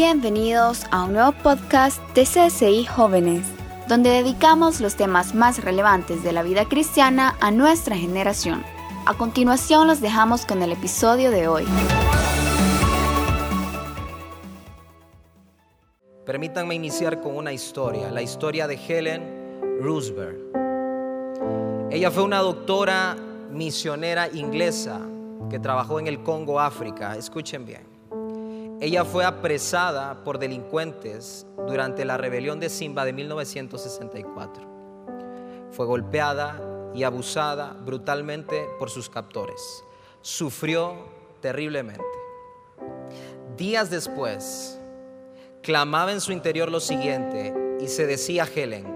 Bienvenidos a un nuevo podcast de CSI Jóvenes, donde dedicamos los temas más relevantes de la vida cristiana a nuestra generación. A continuación los dejamos con el episodio de hoy. Permítanme iniciar con una historia, la historia de Helen Roosevelt. Ella fue una doctora misionera inglesa que trabajó en el Congo, África. Escuchen bien. Ella fue apresada por delincuentes durante la rebelión de Simba de 1964. Fue golpeada y abusada brutalmente por sus captores. Sufrió terriblemente. Días después, clamaba en su interior lo siguiente y se decía a Helen,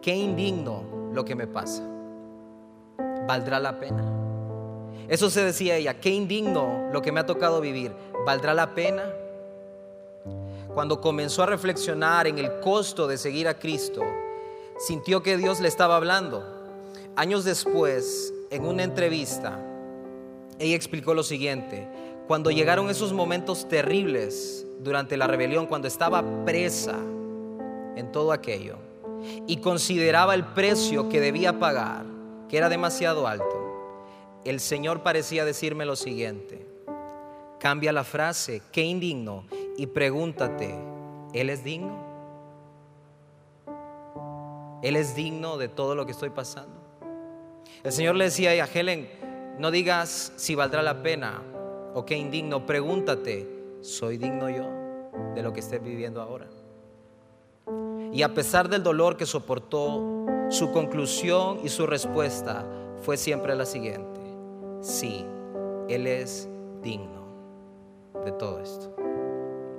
qué indigno lo que me pasa. ¿Valdrá la pena? Eso se decía ella, qué indigno lo que me ha tocado vivir. ¿Valdrá la pena? Cuando comenzó a reflexionar en el costo de seguir a Cristo, sintió que Dios le estaba hablando. Años después, en una entrevista, ella explicó lo siguiente. Cuando llegaron esos momentos terribles durante la rebelión, cuando estaba presa en todo aquello y consideraba el precio que debía pagar, que era demasiado alto, el Señor parecía decirme lo siguiente. Cambia la frase, qué indigno, y pregúntate, ¿Él es digno? ¿Él es digno de todo lo que estoy pasando? El Señor le decía a Helen, no digas si valdrá la pena o qué indigno, pregúntate, ¿soy digno yo de lo que estés viviendo ahora? Y a pesar del dolor que soportó, su conclusión y su respuesta fue siempre la siguiente, sí, Él es digno de todo esto.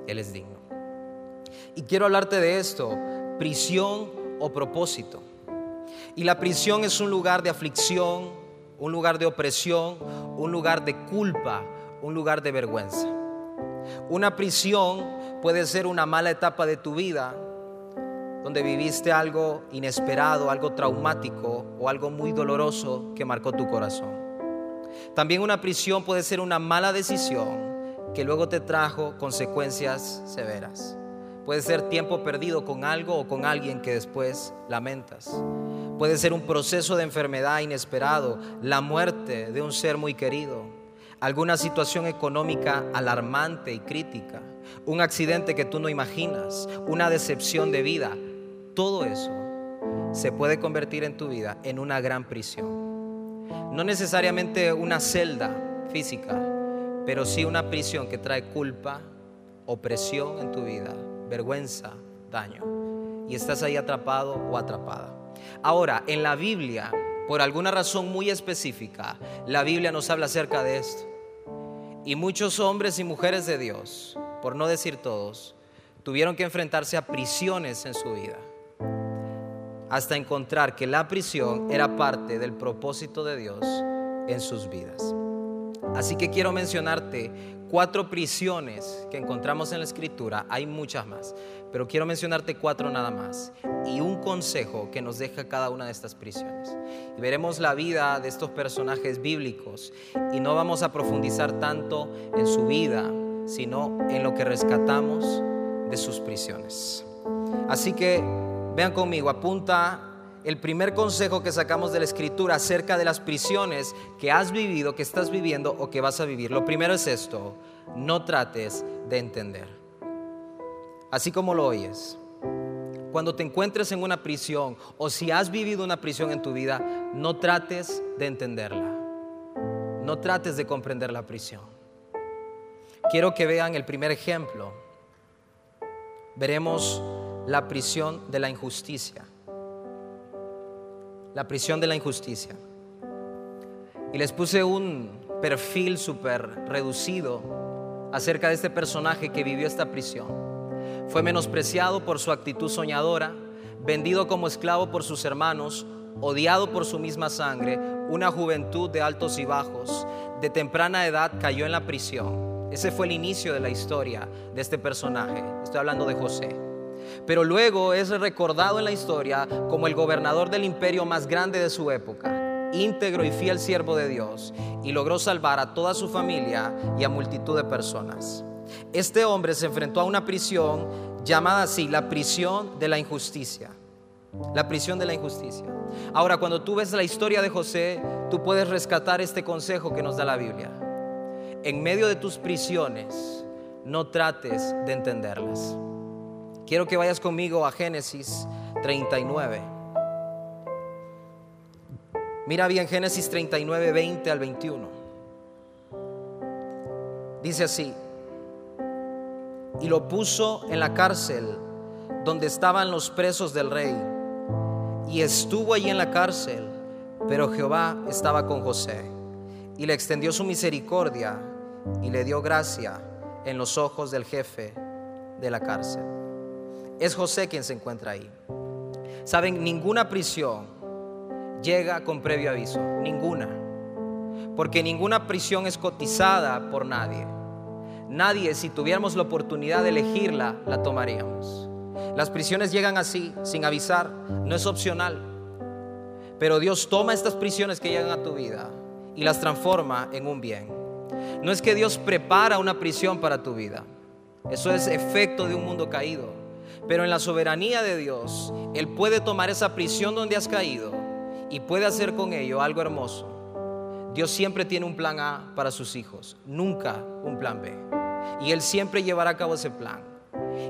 Él es digno. Y quiero hablarte de esto, prisión o propósito. Y la prisión es un lugar de aflicción, un lugar de opresión, un lugar de culpa, un lugar de vergüenza. Una prisión puede ser una mala etapa de tu vida, donde viviste algo inesperado, algo traumático o algo muy doloroso que marcó tu corazón. También una prisión puede ser una mala decisión que luego te trajo consecuencias severas. Puede ser tiempo perdido con algo o con alguien que después lamentas. Puede ser un proceso de enfermedad inesperado, la muerte de un ser muy querido, alguna situación económica alarmante y crítica, un accidente que tú no imaginas, una decepción de vida. Todo eso se puede convertir en tu vida en una gran prisión. No necesariamente una celda física, pero sí una prisión que trae culpa, opresión en tu vida, vergüenza, daño. Y estás ahí atrapado o atrapada. Ahora, en la Biblia, por alguna razón muy específica, la Biblia nos habla acerca de esto. Y muchos hombres y mujeres de Dios, por no decir todos, tuvieron que enfrentarse a prisiones en su vida. Hasta encontrar que la prisión era parte del propósito de Dios en sus vidas. Así que quiero mencionarte cuatro prisiones que encontramos en la escritura. Hay muchas más, pero quiero mencionarte cuatro nada más. Y un consejo que nos deja cada una de estas prisiones. Y veremos la vida de estos personajes bíblicos y no vamos a profundizar tanto en su vida, sino en lo que rescatamos de sus prisiones. Así que vean conmigo, apunta el primer consejo que sacamos de la escritura acerca de las prisiones que has vivido, que estás viviendo o que vas a vivir. Lo primero es esto, no trates de entender. Así como lo oyes. Cuando te encuentres en una prisión o si has vivido una prisión en tu vida, no trates de entenderla. No trates de comprender la prisión. Quiero que vean el primer ejemplo. Veremos la prisión de la injusticia la prisión de la injusticia. Y les puse un perfil súper reducido acerca de este personaje que vivió esta prisión. Fue menospreciado por su actitud soñadora, vendido como esclavo por sus hermanos, odiado por su misma sangre, una juventud de altos y bajos, de temprana edad cayó en la prisión. Ese fue el inicio de la historia de este personaje. Estoy hablando de José pero luego es recordado en la historia como el gobernador del imperio más grande de su época, íntegro y fiel siervo de Dios, y logró salvar a toda su familia y a multitud de personas. Este hombre se enfrentó a una prisión llamada así, la prisión de la injusticia. La prisión de la injusticia. Ahora, cuando tú ves la historia de José, tú puedes rescatar este consejo que nos da la Biblia. En medio de tus prisiones, no trates de entenderlas. Quiero que vayas conmigo a Génesis 39. Mira bien Génesis 39, 20 al 21. Dice así, y lo puso en la cárcel donde estaban los presos del rey. Y estuvo allí en la cárcel, pero Jehová estaba con José y le extendió su misericordia y le dio gracia en los ojos del jefe de la cárcel. Es José quien se encuentra ahí. Saben, ninguna prisión llega con previo aviso, ninguna. Porque ninguna prisión es cotizada por nadie. Nadie, si tuviéramos la oportunidad de elegirla, la tomaríamos. Las prisiones llegan así, sin avisar, no es opcional. Pero Dios toma estas prisiones que llegan a tu vida y las transforma en un bien. No es que Dios prepara una prisión para tu vida. Eso es efecto de un mundo caído. Pero en la soberanía de Dios, Él puede tomar esa prisión donde has caído y puede hacer con ello algo hermoso. Dios siempre tiene un plan A para sus hijos, nunca un plan B. Y Él siempre llevará a cabo ese plan.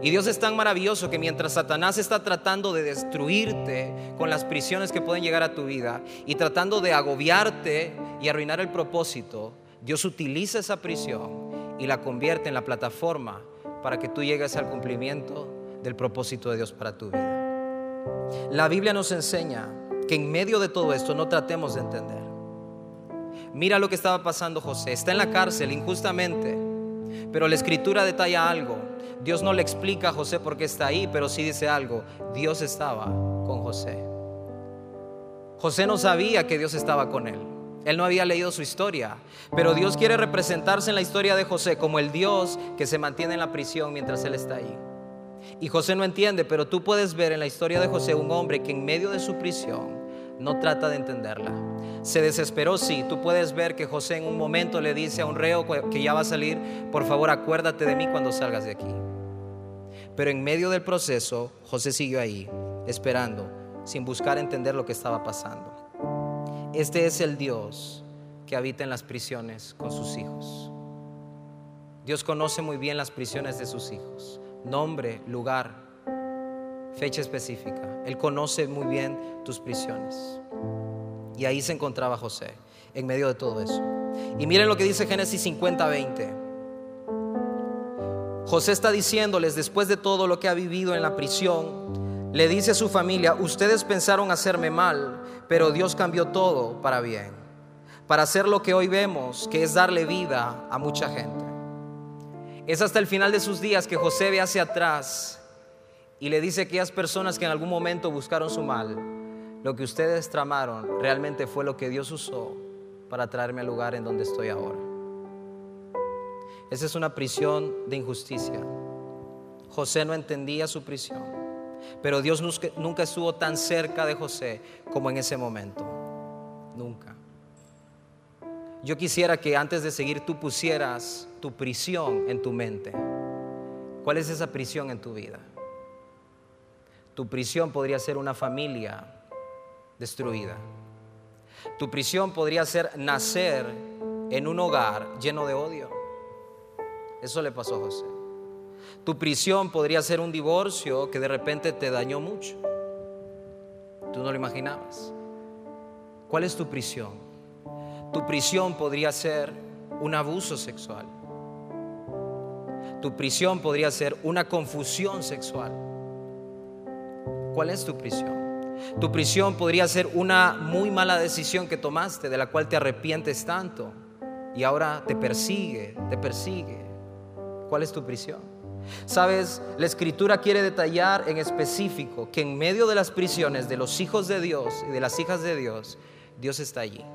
Y Dios es tan maravilloso que mientras Satanás está tratando de destruirte con las prisiones que pueden llegar a tu vida y tratando de agobiarte y arruinar el propósito, Dios utiliza esa prisión y la convierte en la plataforma para que tú llegues al cumplimiento del propósito de Dios para tu vida. La Biblia nos enseña que en medio de todo esto no tratemos de entender. Mira lo que estaba pasando José. Está en la cárcel injustamente, pero la escritura detalla algo. Dios no le explica a José por qué está ahí, pero sí dice algo. Dios estaba con José. José no sabía que Dios estaba con él. Él no había leído su historia, pero Dios quiere representarse en la historia de José como el Dios que se mantiene en la prisión mientras él está ahí. Y José no entiende, pero tú puedes ver en la historia de José un hombre que en medio de su prisión no trata de entenderla. Se desesperó, sí. Tú puedes ver que José en un momento le dice a un reo que ya va a salir, por favor acuérdate de mí cuando salgas de aquí. Pero en medio del proceso, José siguió ahí, esperando, sin buscar entender lo que estaba pasando. Este es el Dios que habita en las prisiones con sus hijos. Dios conoce muy bien las prisiones de sus hijos. Nombre, lugar, fecha específica. Él conoce muy bien tus prisiones. Y ahí se encontraba José, en medio de todo eso. Y miren lo que dice Génesis 50, 20. José está diciéndoles, después de todo lo que ha vivido en la prisión, le dice a su familia, ustedes pensaron hacerme mal, pero Dios cambió todo para bien, para hacer lo que hoy vemos, que es darle vida a mucha gente. Es hasta el final de sus días que José ve hacia atrás y le dice a aquellas personas que en algún momento buscaron su mal, lo que ustedes tramaron realmente fue lo que Dios usó para traerme al lugar en donde estoy ahora. Esa es una prisión de injusticia. José no entendía su prisión. Pero Dios nunca estuvo tan cerca de José como en ese momento. Nunca. Yo quisiera que antes de seguir tú pusieras tu prisión en tu mente. ¿Cuál es esa prisión en tu vida? Tu prisión podría ser una familia destruida. Tu prisión podría ser nacer en un hogar lleno de odio. Eso le pasó a José. Tu prisión podría ser un divorcio que de repente te dañó mucho. Tú no lo imaginabas. ¿Cuál es tu prisión? Tu prisión podría ser un abuso sexual. Tu prisión podría ser una confusión sexual. ¿Cuál es tu prisión? Tu prisión podría ser una muy mala decisión que tomaste, de la cual te arrepientes tanto y ahora te persigue, te persigue. ¿Cuál es tu prisión? Sabes, la escritura quiere detallar en específico que en medio de las prisiones de los hijos de Dios y de las hijas de Dios, Dios está allí.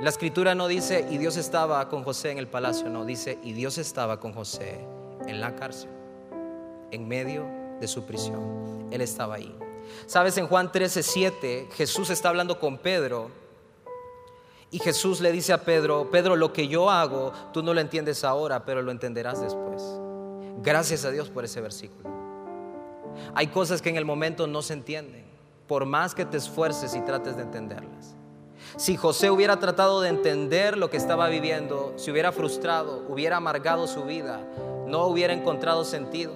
La escritura no dice y Dios estaba con José en el palacio, no, dice y Dios estaba con José en la cárcel, en medio de su prisión. Él estaba ahí. Sabes, en Juan 13, 7, Jesús está hablando con Pedro Y Jesús le dice a Pedro, Pedro, lo que yo hago, tú no lo entiendes ahora, pero lo entenderás después. Gracias a Dios por ese versículo. Hay cosas que en el momento no se entienden, por más que te esfuerces y trates de entenderlas. Si José hubiera tratado de entender lo que estaba viviendo, se hubiera frustrado, hubiera amargado su vida, no hubiera encontrado sentido.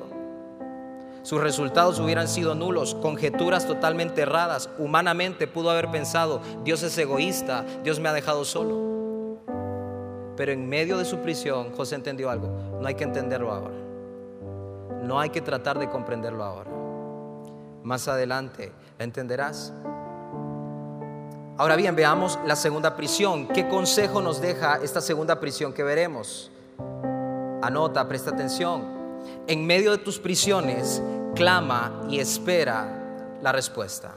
Sus resultados hubieran sido nulos, conjeturas totalmente erradas. Humanamente pudo haber pensado, Dios es egoísta, Dios me ha dejado solo. Pero en medio de su prisión, José entendió algo. No hay que entenderlo ahora. No hay que tratar de comprenderlo ahora. Más adelante la entenderás. Ahora bien, veamos la segunda prisión. ¿Qué consejo nos deja esta segunda prisión que veremos? Anota, presta atención. En medio de tus prisiones, clama y espera la respuesta.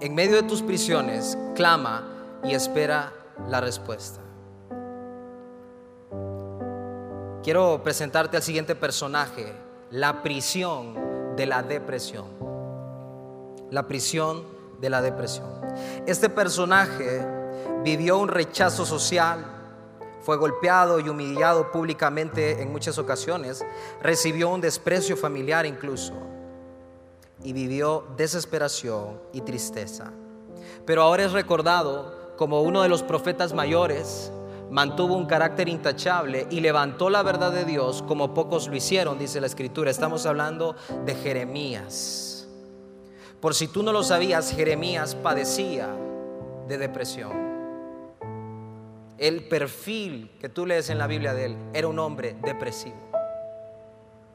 En medio de tus prisiones, clama y espera la respuesta. Quiero presentarte al siguiente personaje, la prisión de la depresión. La prisión de la depresión. Este personaje vivió un rechazo social, fue golpeado y humillado públicamente en muchas ocasiones, recibió un desprecio familiar incluso y vivió desesperación y tristeza. Pero ahora es recordado como uno de los profetas mayores, mantuvo un carácter intachable y levantó la verdad de Dios como pocos lo hicieron, dice la escritura. Estamos hablando de Jeremías. Por si tú no lo sabías, Jeremías padecía de depresión. El perfil que tú lees en la Biblia de él era un hombre depresivo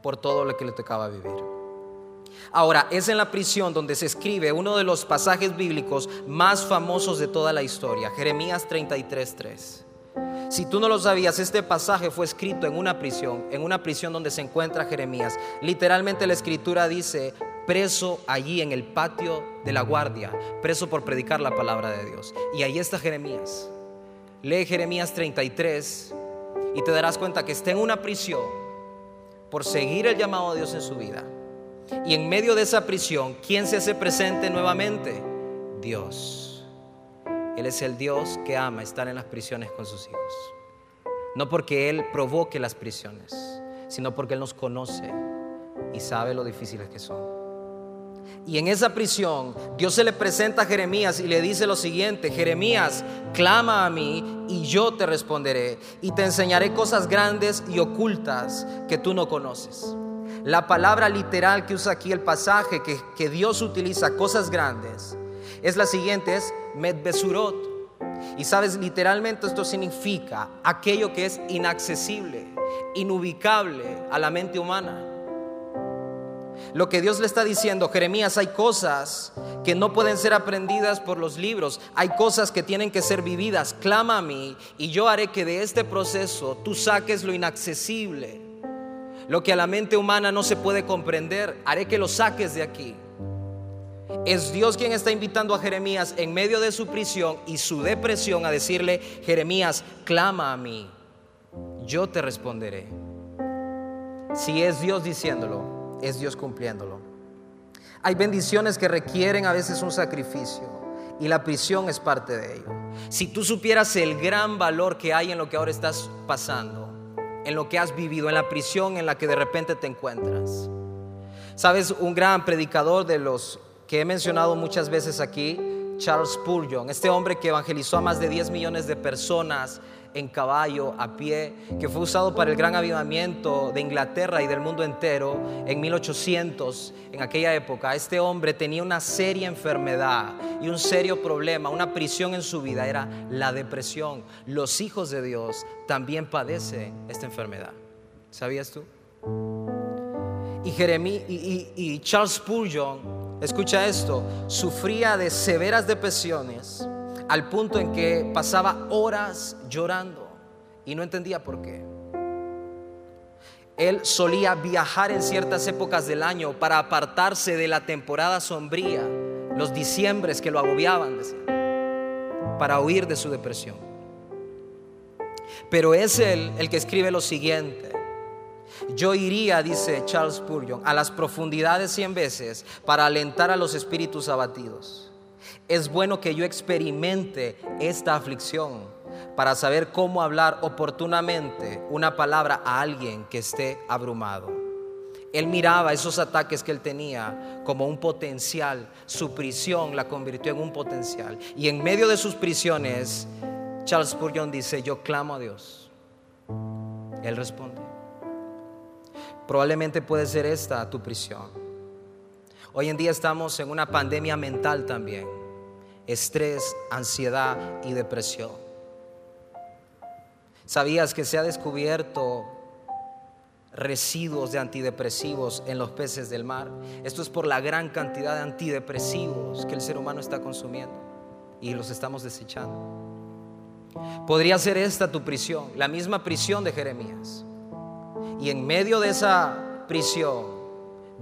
por todo lo que le tocaba vivir. Ahora, es en la prisión donde se escribe uno de los pasajes bíblicos más famosos de toda la historia, Jeremías 33:3. Si tú no lo sabías, este pasaje fue escrito en una prisión, en una prisión donde se encuentra Jeremías. Literalmente la escritura dice, preso allí en el patio de la guardia, preso por predicar la palabra de Dios. Y ahí está Jeremías. Lee Jeremías 33 y te darás cuenta que está en una prisión por seguir el llamado de Dios en su vida. Y en medio de esa prisión, ¿quién se hace presente nuevamente? Dios. Él es el Dios que ama estar en las prisiones con sus hijos. No porque Él provoque las prisiones, sino porque Él nos conoce y sabe lo difíciles que son. Y en esa prisión Dios se le presenta a Jeremías y le dice lo siguiente, Jeremías, clama a mí y yo te responderé y te enseñaré cosas grandes y ocultas que tú no conoces. La palabra literal que usa aquí el pasaje que, que Dios utiliza, cosas grandes, es la siguiente, es medbesurot. Y sabes, literalmente esto significa aquello que es inaccesible, inubicable a la mente humana. Lo que Dios le está diciendo, Jeremías, hay cosas que no pueden ser aprendidas por los libros, hay cosas que tienen que ser vividas. Clama a mí y yo haré que de este proceso tú saques lo inaccesible, lo que a la mente humana no se puede comprender, haré que lo saques de aquí. Es Dios quien está invitando a Jeremías en medio de su prisión y su depresión a decirle, Jeremías, clama a mí, yo te responderé. Si es Dios diciéndolo, es Dios cumpliéndolo. Hay bendiciones que requieren a veces un sacrificio y la prisión es parte de ello. Si tú supieras el gran valor que hay en lo que ahora estás pasando, en lo que has vivido, en la prisión en la que de repente te encuentras. Sabes, un gran predicador de los que he mencionado muchas veces aquí, Charles Spurgeon, este hombre que evangelizó a más de 10 millones de personas en caballo, a pie, que fue usado para el gran avivamiento de Inglaterra y del mundo entero en 1800, en aquella época. Este hombre tenía una seria enfermedad y un serio problema, una prisión en su vida, era la depresión. Los hijos de Dios también padecen esta enfermedad. ¿Sabías tú? Y, Jeremí, y, y Charles Spurgeon, escucha esto, sufría de severas depresiones al punto en que pasaba horas llorando y no entendía por qué. Él solía viajar en ciertas épocas del año para apartarse de la temporada sombría, los diciembres que lo agobiaban, para huir de su depresión. Pero es él el que escribe lo siguiente. Yo iría, dice Charles Spurgeon, a las profundidades cien veces para alentar a los espíritus abatidos Es bueno que yo experimente esta aflicción para saber cómo hablar oportunamente una palabra a alguien que esté abrumado. Él miraba esos ataques que él tenía como un potencial. Su prisión la convirtió en un potencial. Y en medio de sus prisiones, Charles Spurgeon dice, yo clamo a Dios. Él responde. Probablemente puede ser esta tu prisión. Hoy en día estamos en una pandemia mental también. Estrés, ansiedad y depresión. ¿Sabías que se ha descubierto residuos de antidepresivos en los peces del mar. Esto es por la gran cantidad de antidepresivos que el ser humano está consumiendo y los estamos desechando. Podría ser esta tu prisión, la misma prisión de Jeremías. Y en medio de esa prisión,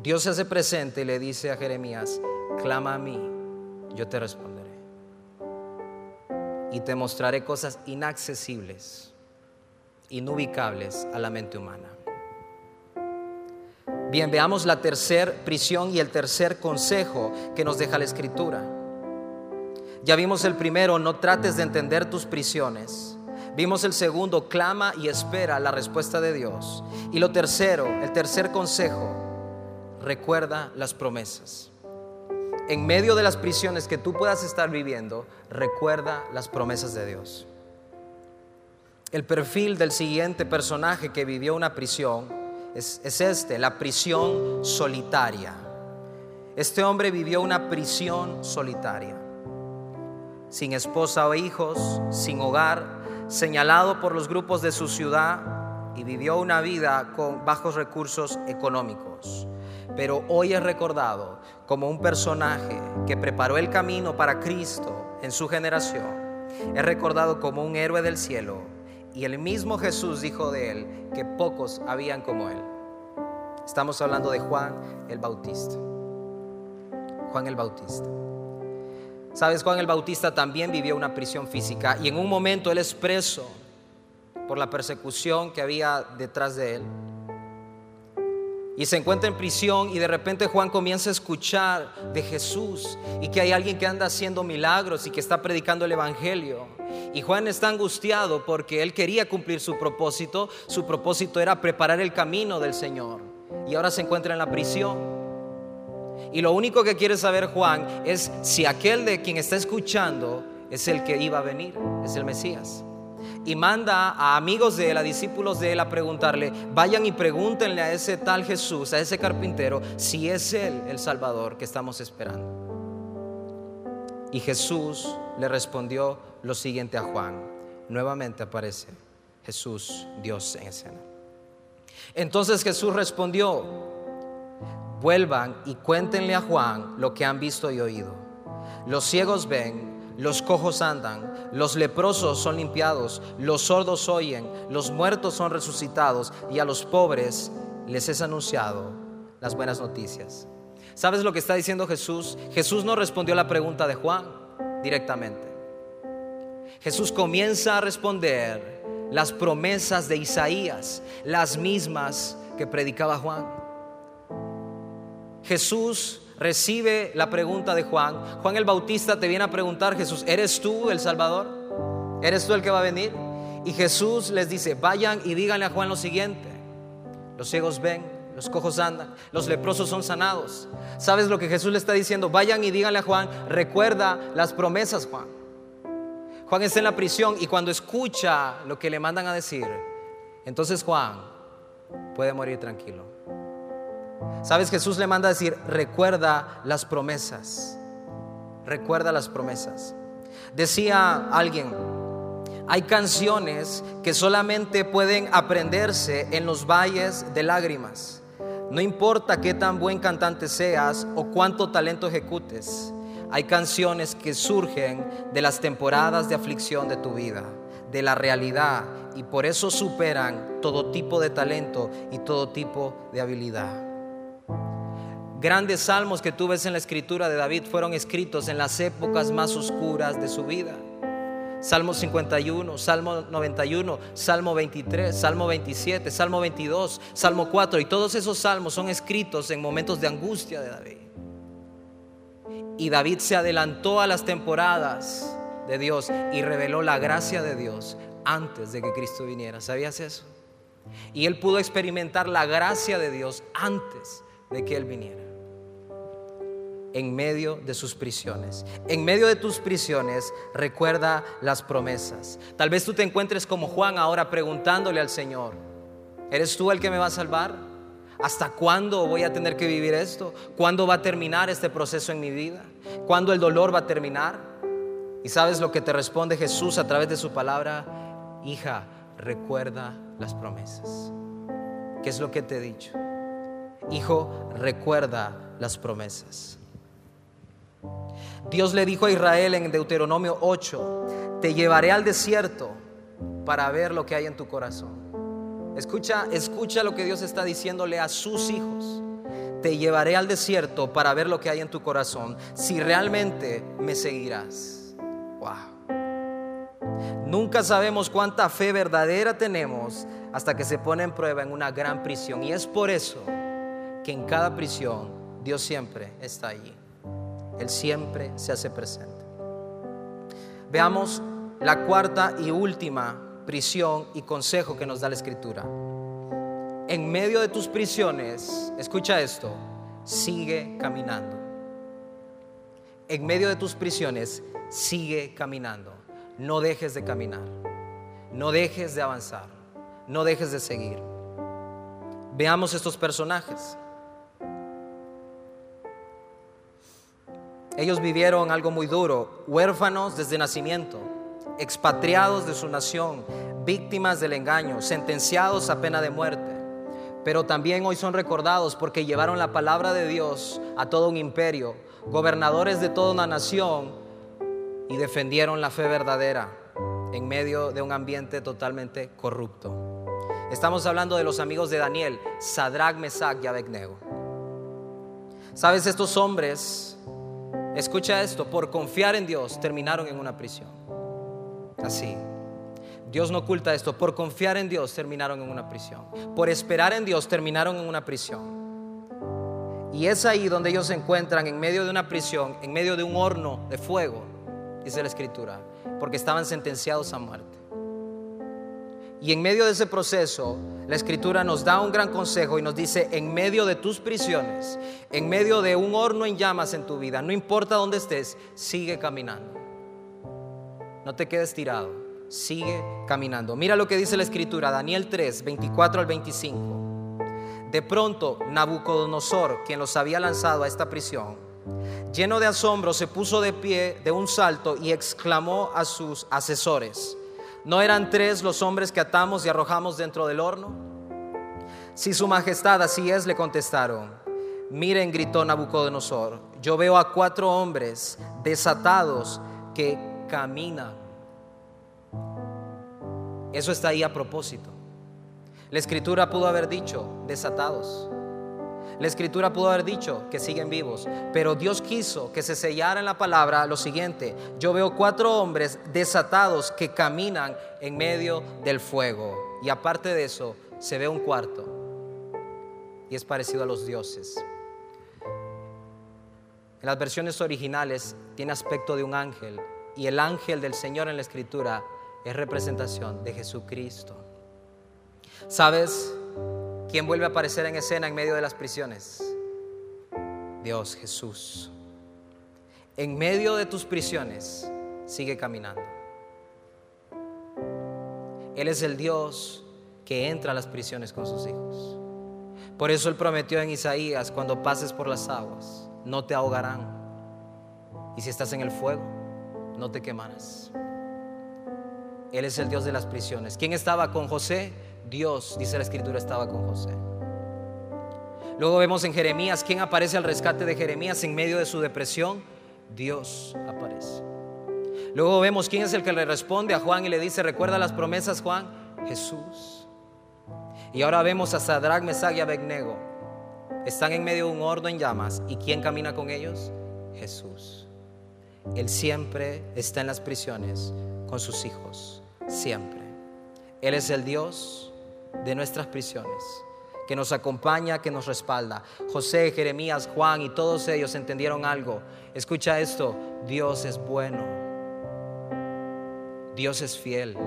Dios se hace presente y le dice a Jeremías, clama a mí, yo te responderé. Y te mostraré cosas inaccesibles, inubicables a la mente humana. Bien, veamos la tercera prisión y el tercer consejo que nos deja la escritura. Ya vimos el primero, no trates de entender tus prisiones. Vimos el segundo, clama y espera la respuesta de Dios. Y lo tercero, el tercer consejo, recuerda las promesas. En medio de las prisiones que tú puedas estar viviendo, recuerda las promesas de Dios. El perfil del siguiente personaje que vivió una prisión es, este, la prisión solitaria. Este hombre vivió una prisión solitaria, sin esposa o hijos, sin hogar, señalado por los grupos de su ciudad y vivió una vida con bajos recursos económicos. Pero hoy es recordado como un personaje que preparó el camino para Cristo en su generación. Es recordado como un héroe del cielo y el mismo Jesús dijo de él que pocos habían como él. Estamos hablando de Juan el Bautista. Juan el Bautista. Sabes, Juan el Bautista también vivió una prisión física y en un momento él es preso por la persecución que había detrás de él. Y se encuentra en prisión y de repente Juan comienza a escuchar de Jesús y que hay alguien que anda haciendo milagros y que está predicando el Evangelio. Y Juan está angustiado porque él quería cumplir su propósito. Su propósito era preparar el camino del Señor. Y ahora se encuentra en la prisión. Y lo único que quiere saber Juan es si aquel de quien está escuchando es el que iba a venir, es el Mesías. Y manda a amigos de él, a discípulos de él, a preguntarle, vayan y pregúntenle a ese tal Jesús, a ese carpintero, si es él el Salvador que estamos esperando. Y Jesús le respondió lo siguiente a Juan. Nuevamente aparece Jesús, Dios en escena. Entonces Jesús respondió, vuelvan y cuéntenle a Juan lo que han visto y oído. Los ciegos ven, los cojos andan, los leprosos son limpiados, los sordos oyen, los muertos son resucitados y a los pobres les es anunciado las buenas noticias. ¿Sabes lo que está diciendo Jesús? Jesús no respondió a la pregunta de Juan directamente. Jesús comienza a responder las promesas de Isaías, las mismas que predicaba Juan. Jesús recibe la pregunta de Juan. Juan el Bautista te viene a preguntar, Jesús, ¿eres tú el Salvador? ¿Eres tú el que va a venir? Y Jesús les dice, vayan y díganle a Juan lo siguiente. Los ciegos ven, los cojos andan, los leprosos son sanados. ¿Sabes lo que Jesús le está diciendo? Vayan y díganle a Juan, recuerda las promesas, Juan. Juan está en la prisión y cuando escucha lo que le mandan a decir, entonces Juan puede morir tranquilo. ¿Sabes? Jesús le manda a decir, recuerda las promesas. Recuerda las promesas. Decía alguien, hay canciones que solamente pueden aprenderse en los valles de lágrimas. No importa qué tan buen cantante seas o cuánto talento ejecutes, hay canciones que surgen de las temporadas de aflicción de tu vida, de la realidad, y por eso superan todo tipo de talento y todo tipo de habilidad. Grandes salmos que tú ves en la escritura de David fueron escritos en las épocas más oscuras de su vida. Salmo 51, Salmo 91, Salmo 23, Salmo 27, Salmo 22, Salmo 4. Y todos esos salmos son escritos en momentos de angustia de David. Y David se adelantó a las temporadas de Dios y reveló la gracia de Dios antes de que Cristo viniera. ¿Sabías eso? Y él pudo experimentar la gracia de Dios antes de que Él viniera. En medio de sus prisiones. En medio de tus prisiones, recuerda las promesas. Tal vez tú te encuentres como Juan ahora preguntándole al Señor, ¿eres tú el que me va a salvar? ¿Hasta cuándo voy a tener que vivir esto? ¿Cuándo va a terminar este proceso en mi vida? ¿Cuándo el dolor va a terminar? Y sabes lo que te responde Jesús a través de su palabra, hija, recuerda las promesas. ¿Qué es lo que te he dicho? Hijo, recuerda las promesas. Dios le dijo a Israel en Deuteronomio 8, te llevaré al desierto para ver lo que hay en tu corazón. Escucha, escucha lo que Dios está diciéndole a sus hijos. Te llevaré al desierto para ver lo que hay en tu corazón, si realmente me seguirás. Wow. Nunca sabemos cuánta fe verdadera tenemos hasta que se pone en prueba en una gran prisión. Y es por eso que en cada prisión Dios siempre está allí. Él siempre se hace presente. Veamos la cuarta y última prisión y consejo que nos da la Escritura. En medio de tus prisiones, escucha esto, sigue caminando. En medio de tus prisiones, sigue caminando. No dejes de caminar. No dejes de avanzar. No dejes de seguir. Veamos estos personajes. Ellos vivieron algo muy duro, huérfanos desde nacimiento, expatriados de su nación, víctimas del engaño, sentenciados a pena de muerte. Pero también hoy son recordados porque llevaron la palabra de Dios a todo un imperio, gobernadores de toda una nación y defendieron la fe verdadera en medio de un ambiente totalmente corrupto. Estamos hablando de los amigos de Daniel, Sadrach, Mesach y Abednego. Sabes, estos hombres, escucha esto, por confiar en Dios terminaron en una prisión. Así. Dios no oculta esto. Por confiar en Dios terminaron en una prisión. Por esperar en Dios terminaron en una prisión. Y es ahí donde ellos se encuentran en medio de una prisión, en medio de un horno de fuego dice la escritura, porque estaban sentenciados a muerte. Y en medio de ese proceso, la escritura nos da un gran consejo y nos dice, en medio de tus prisiones, en medio de un horno en llamas en tu vida, no importa dónde estés, sigue caminando. No te quedes tirado, sigue caminando. Mira lo que dice la escritura, Daniel 3, 24 al 25. De pronto, Nabucodonosor, quien los había lanzado a esta prisión, Lleno de asombro, se puso de pie de un salto y exclamó a sus asesores, ¿no eran tres los hombres que atamos y arrojamos dentro del horno? Si su majestad así es, le contestaron. Miren, gritó Nabucodonosor, yo veo a cuatro hombres desatados que caminan. Eso está ahí a propósito. La escritura pudo haber dicho desatados. La escritura pudo haber dicho que siguen vivos, pero Dios quiso que se sellara en la palabra lo siguiente. Yo veo cuatro hombres desatados que caminan en medio del fuego. Y aparte de eso, se ve un cuarto. Y es parecido a los dioses. En las versiones originales tiene aspecto de un ángel. Y el ángel del Señor en la escritura es representación de Jesucristo. ¿Sabes? ¿Quién vuelve a aparecer en escena en medio de las prisiones? Dios Jesús. En medio de tus prisiones, sigue caminando. Él es el Dios que entra a las prisiones con sus hijos. Por eso Él prometió en Isaías, cuando pases por las aguas, no te ahogarán. Y si estás en el fuego, no te quemarás. Él es el Dios de las prisiones. ¿Quién estaba con José? Dios, dice la escritura, estaba con José. Luego vemos en Jeremías, ¿quién aparece al rescate de Jeremías en medio de su depresión? Dios aparece. Luego vemos quién es el que le responde a Juan y le dice, recuerda las promesas, Juan, Jesús. Y ahora vemos a Sadrach, Mesach y Abednego. Están en medio de un horno en llamas. ¿Y quién camina con ellos? Jesús. Él siempre está en las prisiones con sus hijos. Siempre. Él es el Dios de nuestras prisiones, que nos acompaña, que nos respalda. José, Jeremías, Juan y todos ellos entendieron algo. Escucha esto, Dios es bueno. Dios es fiel.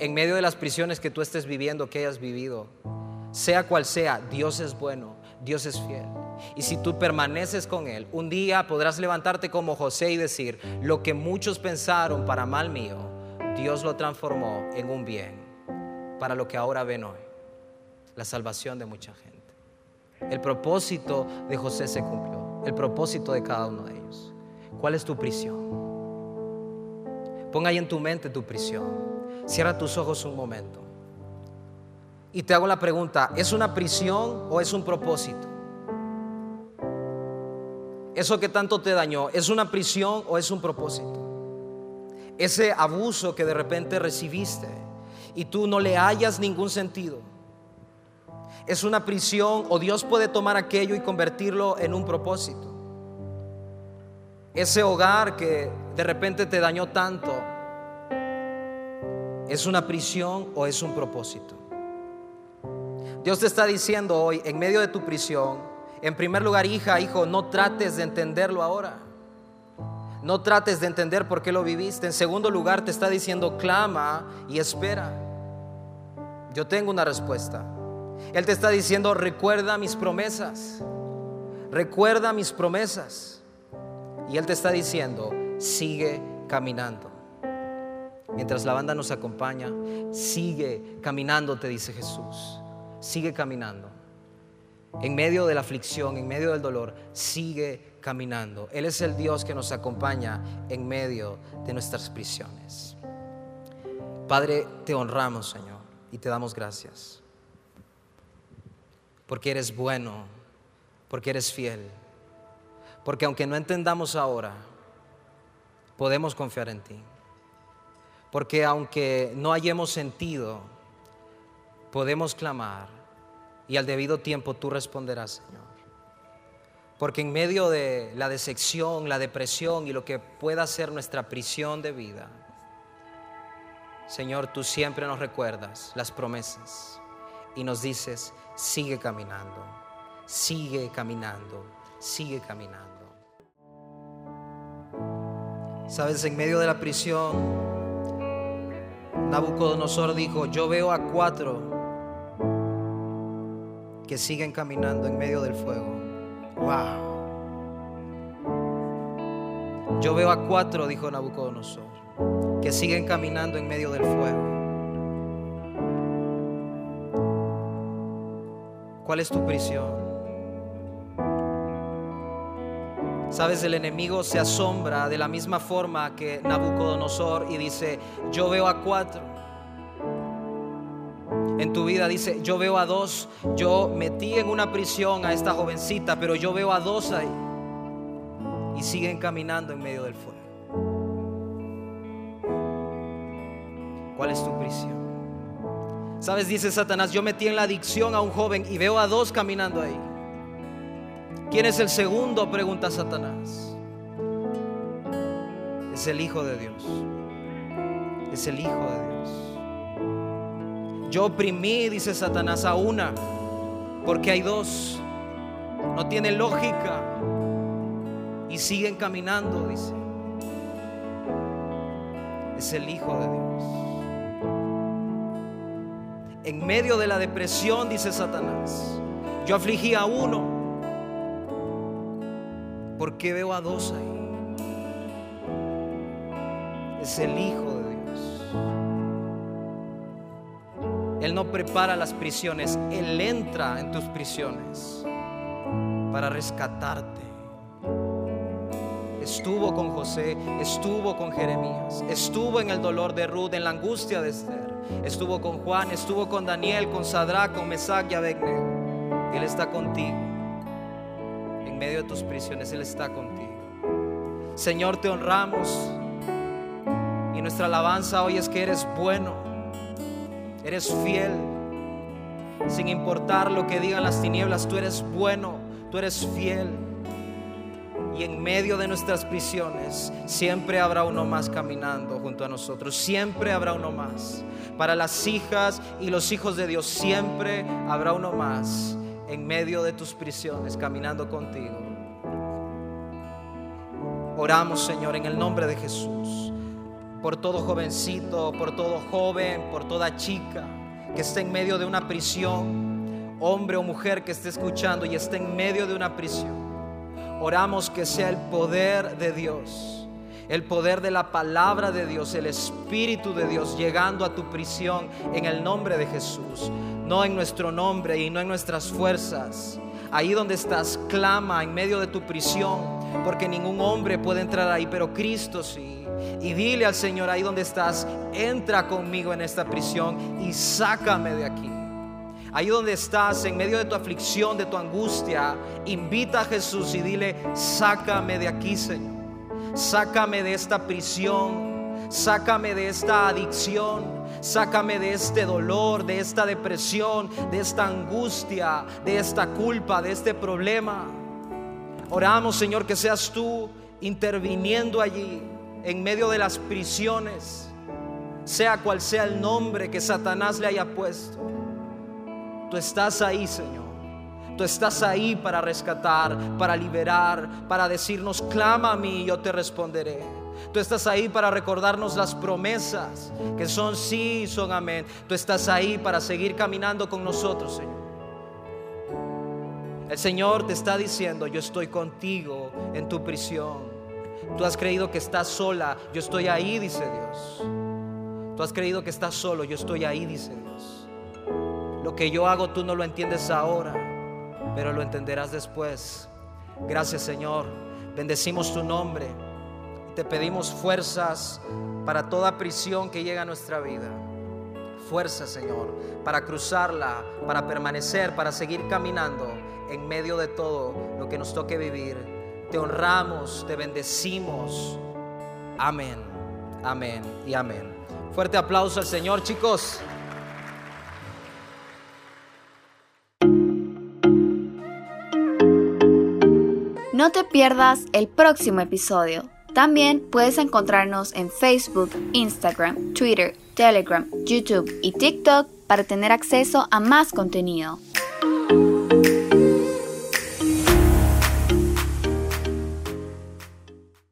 En medio de las prisiones que tú estés viviendo, que hayas vivido, sea cual sea, Dios es bueno, Dios es fiel. Y si tú permaneces con Él, un día podrás levantarte como José y decir, lo que muchos pensaron para mal mío, Dios lo transformó en un bien para lo que ahora ven hoy, la salvación de mucha gente. El propósito de José se cumplió, el propósito de cada uno de ellos. ¿Cuál es tu prisión? Pon ahí en tu mente tu prisión. Cierra tus ojos un momento. Y te hago la pregunta, ¿es una prisión o es un propósito? Eso que tanto te dañó, ¿es una prisión o es un propósito? Ese abuso que de repente recibiste y tú no le hallas ningún sentido. ¿Es una prisión o Dios puede tomar aquello y convertirlo en un propósito? Ese hogar que de repente te dañó tanto, ¿es una prisión o es un propósito? Dios te está diciendo hoy, en medio de tu prisión, en primer lugar, hija, hijo, no trates de entenderlo ahora. No trates de entender por qué lo viviste. En segundo lugar, te está diciendo, clama y espera. Yo tengo una respuesta. Él te está diciendo, recuerda mis promesas. Recuerda mis promesas. Y Él te está diciendo, sigue caminando. Mientras la banda nos acompaña, sigue caminando, te dice Jesús. Sigue caminando. En medio de la aflicción, en medio del dolor, sigue caminando. Él es el Dios que nos acompaña en medio de nuestras prisiones. Padre, te honramos, Señor, y te damos gracias. Porque eres bueno, porque eres fiel. Porque aunque no entendamos ahora, podemos confiar en ti. Porque aunque no hayamos sentido, podemos clamar y al debido tiempo tú responderás, Señor. Porque en medio de la decepción, la depresión y lo que pueda ser nuestra prisión de vida, Señor, tú siempre nos recuerdas las promesas y nos dices, sigue caminando, sigue caminando, sigue caminando. Sabes, en medio de la prisión, Nabucodonosor dijo, yo veo a cuatro que siguen caminando en medio del fuego. Wow. Yo veo a cuatro, dijo Nabucodonosor, que siguen caminando en medio del fuego. ¿Cuál es tu prisión? Sabes, el enemigo se asombra de la misma forma que Nabucodonosor y dice, yo veo a cuatro en tu vida. Dice, yo veo a dos, yo metí en una prisión a esta jovencita, pero yo veo a dos ahí. Y siguen caminando en medio del fuego. ¿Cuál es tu prisión? Sabes, dice Satanás, yo metí en la adicción a un joven y veo a dos caminando ahí. ¿Quién es el segundo? Pregunta Satanás. Es el Hijo de Dios. Es el Hijo de Dios. Yo oprimí, dice Satanás, a una, porque hay dos. No tiene lógica. Y siguen caminando, dice. Es el Hijo de Dios. En medio de la depresión, dice Satanás, yo afligí a uno. ¿Por qué veo a dos ahí? Es el Hijo Él no prepara las prisiones, Él entra en tus prisiones para rescatarte. Estuvo con José, estuvo con Jeremías, estuvo en el dolor de Ruth, en la angustia de Esther, estuvo con Juan, estuvo con Daniel, con Sadrach, con Mesach y Abednego. Él está contigo. En medio de tus prisiones, Él está contigo. Señor, te honramos. Y nuestra alabanza hoy es que eres bueno Eres fiel. Sin importar lo que digan las tinieblas, tú eres bueno, tú eres fiel. Y en medio de nuestras prisiones siempre habrá uno más caminando junto a nosotros. Siempre habrá uno más. Para las hijas y los hijos de Dios siempre habrá uno más en medio de tus prisiones caminando contigo. Oramos, Señor, en el nombre de Jesús. Por todo jovencito, por todo joven, por toda chica que esté en medio de una prisión, hombre o mujer que esté escuchando y esté en medio de una prisión. Oramos que sea el poder de Dios, el poder de la palabra de Dios, el Espíritu de Dios llegando a tu prisión en el nombre de Jesús, no en nuestro nombre y no en nuestras fuerzas. Ahí donde estás, clama en medio de tu prisión, porque ningún hombre puede entrar ahí, pero Cristo sí. Y dile al Señor ahí donde estás, entra conmigo en esta prisión y sácame de aquí. Ahí donde estás, en medio de tu aflicción, de tu angustia, invita a Jesús y dile, sácame de aquí, Señor. Sácame de esta prisión. Sácame de esta adicción. Sácame de este dolor, de esta depresión, de esta angustia, de esta culpa, de este problema. Oramos, Señor, que seas tú interviniendo allí, en medio de las prisiones, sea cual sea el nombre que Satanás le haya puesto. Tú estás ahí, Señor. Tú estás ahí para rescatar, para liberar, para decirnos, clama a mí y yo te responderé. Tú estás ahí para recordarnos las promesas que son sí y son amén. Tú estás ahí para seguir caminando con nosotros, Señor. El Señor te está diciendo, yo estoy contigo en tu prisión. Tú has creído que estás sola, yo estoy ahí, dice Dios. Tú has creído que estás solo, yo estoy ahí, dice Dios. Lo que yo hago tú no lo entiendes ahora, pero lo entenderás después. Gracias Señor. Bendecimos tu nombre. Te pedimos fuerzas para toda prisión que llega a nuestra vida. Fuerza, Señor, para cruzarla, para permanecer, para seguir caminando en medio de todo lo que nos toque vivir. Te honramos, te bendecimos. Amén, amén y amén. Fuerte aplauso al Señor, chicos. No te pierdas el próximo episodio. También puedes encontrarnos en Facebook, Instagram, Twitter, Telegram, YouTube y TikTok para tener acceso a más contenido.